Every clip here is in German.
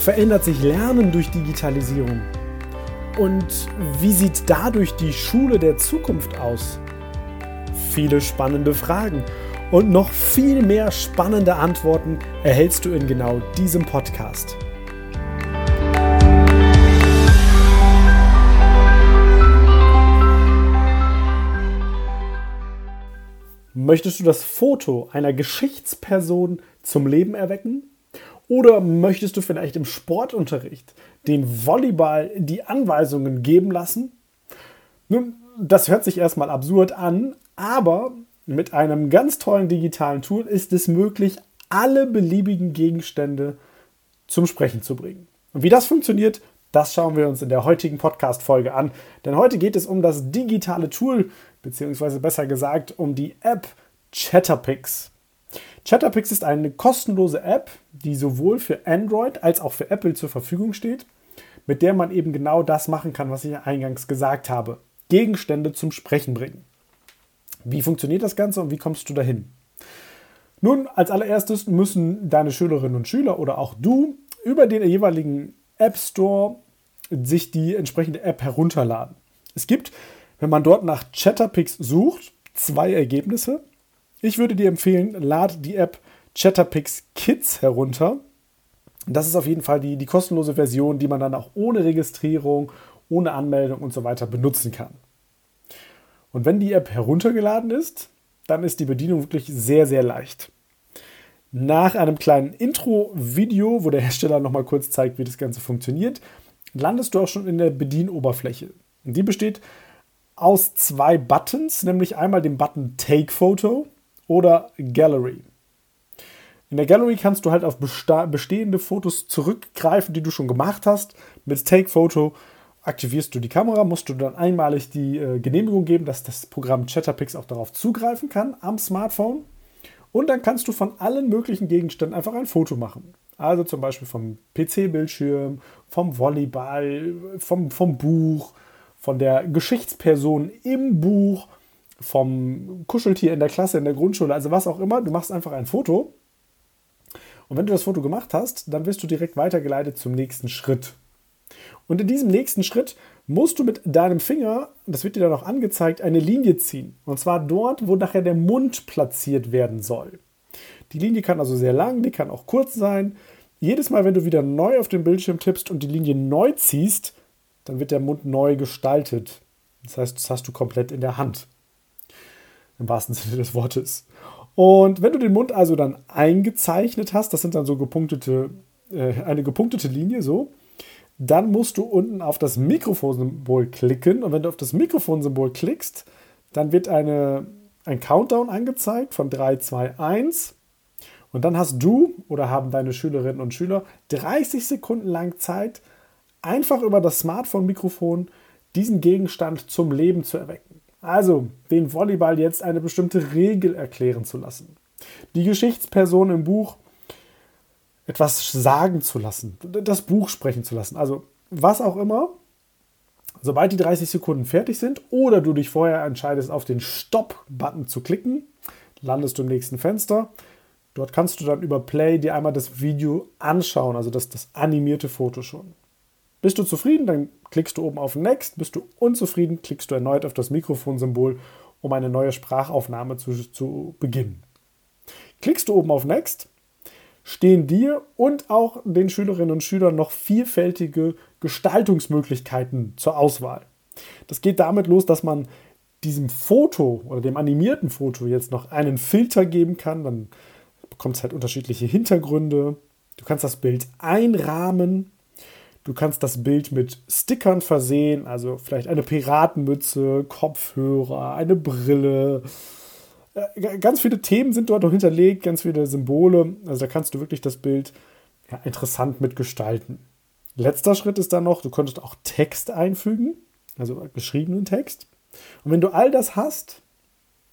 verändert sich Lernen durch Digitalisierung? Und wie sieht dadurch die Schule der Zukunft aus? Viele spannende Fragen und noch viel mehr spannende Antworten erhältst du in genau diesem Podcast. Möchtest du das Foto einer Geschichtsperson zum Leben erwecken? Oder möchtest du vielleicht im Sportunterricht den Volleyball die Anweisungen geben lassen? Nun, das hört sich erstmal absurd an, aber mit einem ganz tollen digitalen Tool ist es möglich, alle beliebigen Gegenstände zum Sprechen zu bringen. Und wie das funktioniert, das schauen wir uns in der heutigen Podcast-Folge an. Denn heute geht es um das digitale Tool, beziehungsweise besser gesagt um die App Chatterpix. Chatterpix ist eine kostenlose App, die sowohl für Android als auch für Apple zur Verfügung steht, mit der man eben genau das machen kann, was ich eingangs gesagt habe. Gegenstände zum Sprechen bringen. Wie funktioniert das Ganze und wie kommst du dahin? Nun, als allererstes müssen deine Schülerinnen und Schüler oder auch du über den jeweiligen App Store sich die entsprechende App herunterladen. Es gibt, wenn man dort nach Chatterpix sucht, zwei Ergebnisse. Ich würde dir empfehlen, lad die App Chatterpix Kids herunter. Das ist auf jeden Fall die, die kostenlose Version, die man dann auch ohne Registrierung, ohne Anmeldung und so weiter benutzen kann. Und wenn die App heruntergeladen ist, dann ist die Bedienung wirklich sehr, sehr leicht. Nach einem kleinen Intro-Video, wo der Hersteller nochmal kurz zeigt, wie das Ganze funktioniert, landest du auch schon in der Bedienoberfläche. Und die besteht aus zwei Buttons, nämlich einmal dem Button Take Photo oder Gallery. In der Gallery kannst du halt auf bestehende Fotos zurückgreifen, die du schon gemacht hast. Mit Take Photo aktivierst du die Kamera, musst du dann einmalig die äh, Genehmigung geben, dass das Programm Chatterpix auch darauf zugreifen kann am Smartphone. Und dann kannst du von allen möglichen Gegenständen einfach ein Foto machen. Also zum Beispiel vom PC-Bildschirm, vom Volleyball, vom, vom Buch, von der Geschichtsperson im Buch vom Kuscheltier in der Klasse, in der Grundschule, also was auch immer. Du machst einfach ein Foto. Und wenn du das Foto gemacht hast, dann wirst du direkt weitergeleitet zum nächsten Schritt. Und in diesem nächsten Schritt musst du mit deinem Finger, das wird dir dann auch angezeigt, eine Linie ziehen. Und zwar dort, wo nachher der Mund platziert werden soll. Die Linie kann also sehr lang, die kann auch kurz sein. Jedes Mal, wenn du wieder neu auf den Bildschirm tippst und die Linie neu ziehst, dann wird der Mund neu gestaltet. Das heißt, das hast du komplett in der Hand im wahrsten Sinne des Wortes. Und wenn du den Mund also dann eingezeichnet hast, das sind dann so gepunktete, äh, eine gepunktete Linie so, dann musst du unten auf das Mikrofonsymbol klicken. Und wenn du auf das Mikrofonsymbol klickst, dann wird eine, ein Countdown angezeigt von 3, 2, 1. Und dann hast du oder haben deine Schülerinnen und Schüler 30 Sekunden lang Zeit, einfach über das Smartphone-Mikrofon diesen Gegenstand zum Leben zu erwecken. Also, den Volleyball jetzt eine bestimmte Regel erklären zu lassen. Die Geschichtsperson im Buch etwas sagen zu lassen, das Buch sprechen zu lassen. Also, was auch immer. Sobald die 30 Sekunden fertig sind oder du dich vorher entscheidest, auf den Stop-Button zu klicken, landest du im nächsten Fenster. Dort kannst du dann über Play dir einmal das Video anschauen, also das, das animierte Foto schon. Bist du zufrieden, dann klickst du oben auf Next. Bist du unzufrieden, klickst du erneut auf das Mikrofonsymbol, um eine neue Sprachaufnahme zu, zu beginnen. Klickst du oben auf Next, stehen dir und auch den Schülerinnen und Schülern noch vielfältige Gestaltungsmöglichkeiten zur Auswahl. Das geht damit los, dass man diesem Foto oder dem animierten Foto jetzt noch einen Filter geben kann. Dann bekommt es halt unterschiedliche Hintergründe. Du kannst das Bild einrahmen Du kannst das Bild mit Stickern versehen, also vielleicht eine Piratenmütze, Kopfhörer, eine Brille. Äh, ganz viele Themen sind dort noch hinterlegt, ganz viele Symbole. Also da kannst du wirklich das Bild ja, interessant mitgestalten. Letzter Schritt ist dann noch, du könntest auch Text einfügen, also geschriebenen Text. Und wenn du all das hast,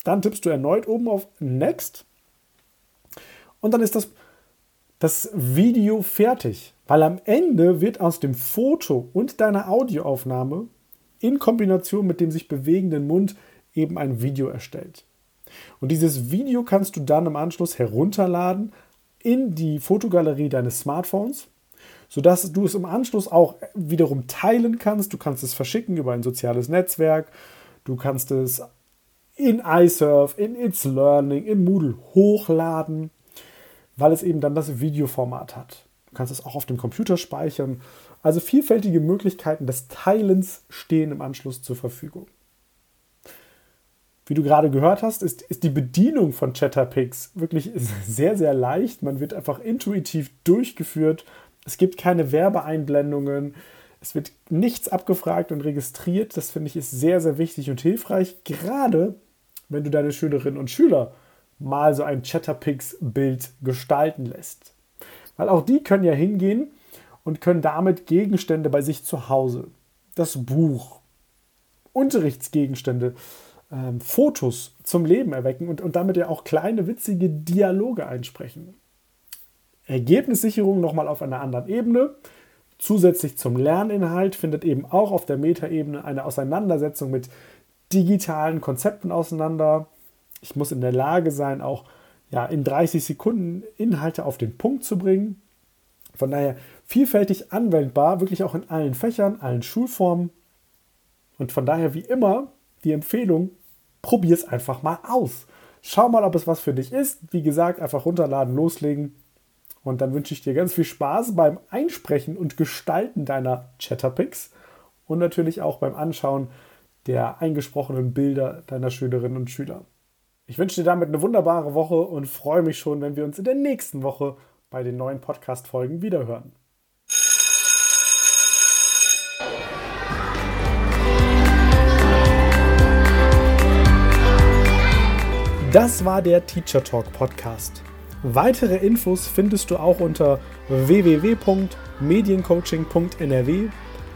dann tippst du erneut oben auf Next und dann ist das, das Video fertig. Weil am Ende wird aus dem Foto und deiner Audioaufnahme in Kombination mit dem sich bewegenden Mund eben ein Video erstellt. Und dieses Video kannst du dann im Anschluss herunterladen in die Fotogalerie deines Smartphones, sodass du es im Anschluss auch wiederum teilen kannst. Du kannst es verschicken über ein soziales Netzwerk, du kannst es in iSurf, in It's Learning, in Moodle hochladen, weil es eben dann das Videoformat hat. Kannst es auch auf dem Computer speichern. Also vielfältige Möglichkeiten des Teilens stehen im Anschluss zur Verfügung. Wie du gerade gehört hast, ist, ist die Bedienung von Chatterpix wirklich sehr, sehr leicht. Man wird einfach intuitiv durchgeführt. Es gibt keine Werbeeinblendungen. Es wird nichts abgefragt und registriert. Das finde ich ist sehr, sehr wichtig und hilfreich, gerade wenn du deine Schülerinnen und Schüler mal so ein Chatterpix-Bild gestalten lässt. Weil auch die können ja hingehen und können damit Gegenstände bei sich zu Hause, das Buch, Unterrichtsgegenstände, ähm, Fotos zum Leben erwecken und, und damit ja auch kleine witzige Dialoge einsprechen. Ergebnissicherung nochmal auf einer anderen Ebene. Zusätzlich zum Lerninhalt findet eben auch auf der Metaebene eine Auseinandersetzung mit digitalen Konzepten auseinander. Ich muss in der Lage sein, auch ja, in 30 Sekunden Inhalte auf den Punkt zu bringen. Von daher vielfältig anwendbar, wirklich auch in allen Fächern, allen Schulformen. Und von daher wie immer die Empfehlung, probier es einfach mal aus. Schau mal, ob es was für dich ist. Wie gesagt, einfach runterladen, loslegen. Und dann wünsche ich dir ganz viel Spaß beim Einsprechen und Gestalten deiner Chatterpicks und natürlich auch beim Anschauen der eingesprochenen Bilder deiner Schülerinnen und Schüler. Ich wünsche dir damit eine wunderbare Woche und freue mich schon, wenn wir uns in der nächsten Woche bei den neuen Podcast-Folgen wiederhören. Das war der Teacher Talk Podcast. Weitere Infos findest du auch unter www.mediencoaching.nrw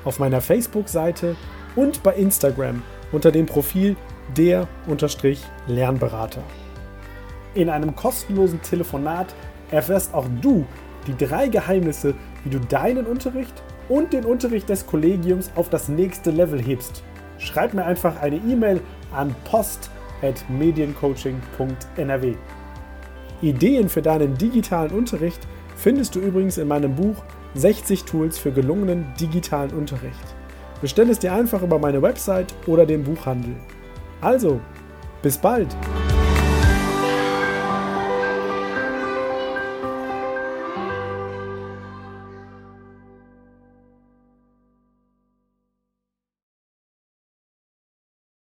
auf meiner Facebook-Seite und bei Instagram unter dem Profil der-lernberater. In einem kostenlosen Telefonat erfährst auch du die drei Geheimnisse, wie du deinen Unterricht und den Unterricht des Kollegiums auf das nächste Level hebst. Schreib mir einfach eine E-Mail an post.mediencoaching.nrw. Ideen für deinen digitalen Unterricht findest du übrigens in meinem Buch 60 Tools für gelungenen digitalen Unterricht. Bestell es dir einfach über meine Website oder den Buchhandel. Also, bis bald!